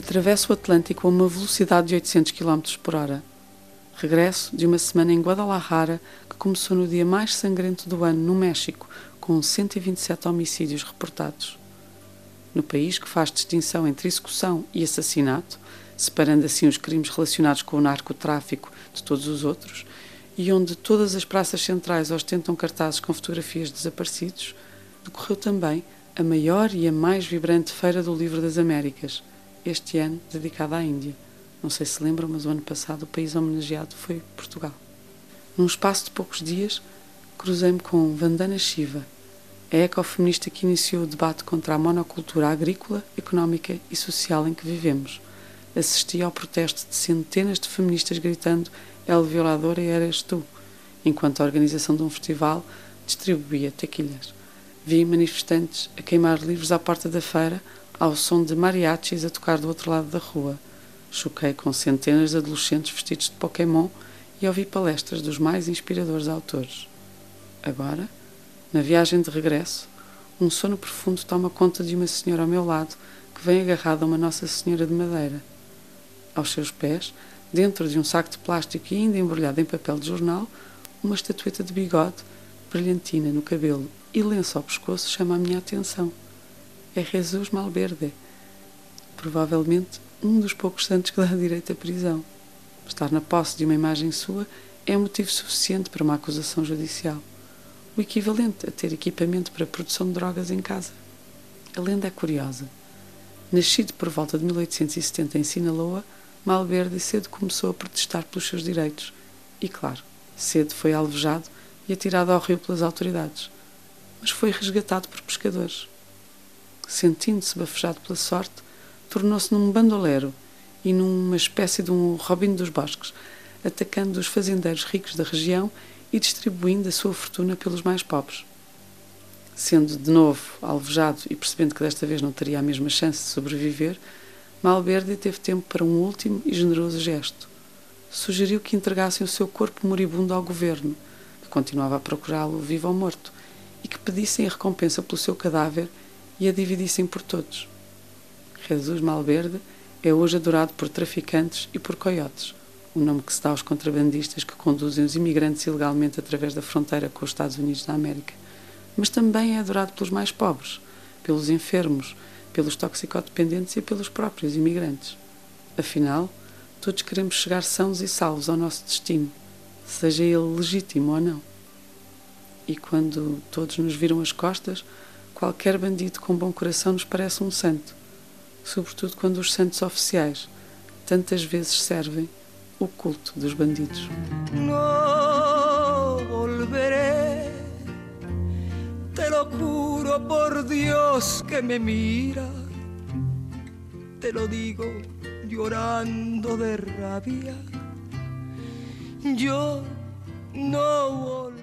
Atravesso o Atlântico a uma velocidade de 800 km por hora. Regresso de uma semana em Guadalajara que começou no dia mais sangrento do ano no México, com 127 homicídios reportados. No país que faz distinção entre execução e assassinato, separando assim os crimes relacionados com o narcotráfico de todos os outros, e onde todas as praças centrais ostentam cartazes com fotografias de desaparecidos, decorreu também a maior e a mais vibrante Feira do Livro das Américas, este ano dedicada à Índia. Não sei se lembram, mas o ano passado o país homenageado foi Portugal. Num espaço de poucos dias, cruzei-me com Vandana Shiva, a ecofeminista que iniciou o debate contra a monocultura agrícola, económica e social em que vivemos. Assisti ao protesto de centenas de feministas gritando El Violador e eras tu, enquanto a organização de um festival distribuía tequilhas. Vi manifestantes a queimar livros à porta da feira, ao som de mariachis a tocar do outro lado da rua. Choquei com centenas de adolescentes vestidos de Pokémon e ouvi palestras dos mais inspiradores autores. Agora, na viagem de regresso, um sono profundo toma conta de uma senhora ao meu lado que vem agarrada a uma Nossa Senhora de Madeira. Aos seus pés, dentro de um saco de plástico e ainda embrulhado em papel de jornal, uma estatueta de bigode, brilhantina no cabelo e lenço ao pescoço chama a minha atenção. É Jesus Malverde, provavelmente um dos poucos santos que dá direito à prisão. Estar na posse de uma imagem sua é motivo suficiente para uma acusação judicial. O equivalente a ter equipamento para a produção de drogas em casa. A lenda é curiosa. Nascido por volta de 1870 em Sinaloa, Malverde cedo começou a protestar pelos seus direitos e, claro, cedo foi alvejado e atirado ao rio pelas autoridades, mas foi resgatado por pescadores. Sentindo-se bafejado pela sorte, tornou-se num bandoleiro e numa espécie de um Robin dos Bosques, atacando os fazendeiros ricos da região e distribuindo a sua fortuna pelos mais pobres. Sendo de novo alvejado e percebendo que desta vez não teria a mesma chance de sobreviver, Malverde teve tempo para um último e generoso gesto. Sugeriu que entregassem o seu corpo moribundo ao governo, que continuava a procurá-lo vivo ou morto, e que pedissem a recompensa pelo seu cadáver e a dividissem por todos. Jesus Malverde é hoje adorado por traficantes e por coiotes, o nome que se dá aos contrabandistas que conduzem os imigrantes ilegalmente através da fronteira com os Estados Unidos da América. Mas também é adorado pelos mais pobres, pelos enfermos, pelos toxicodependentes e pelos próprios imigrantes. Afinal, todos queremos chegar sãos e salvos ao nosso destino, seja ele legítimo ou não. E quando todos nos viram as costas, qualquer bandido com bom coração nos parece um santo, sobretudo quando os santos oficiais tantas vezes servem o culto dos bandidos. No volveré, te lo juro por Dios que me mira, te lo digo llorando de rabia. Yo no volveré.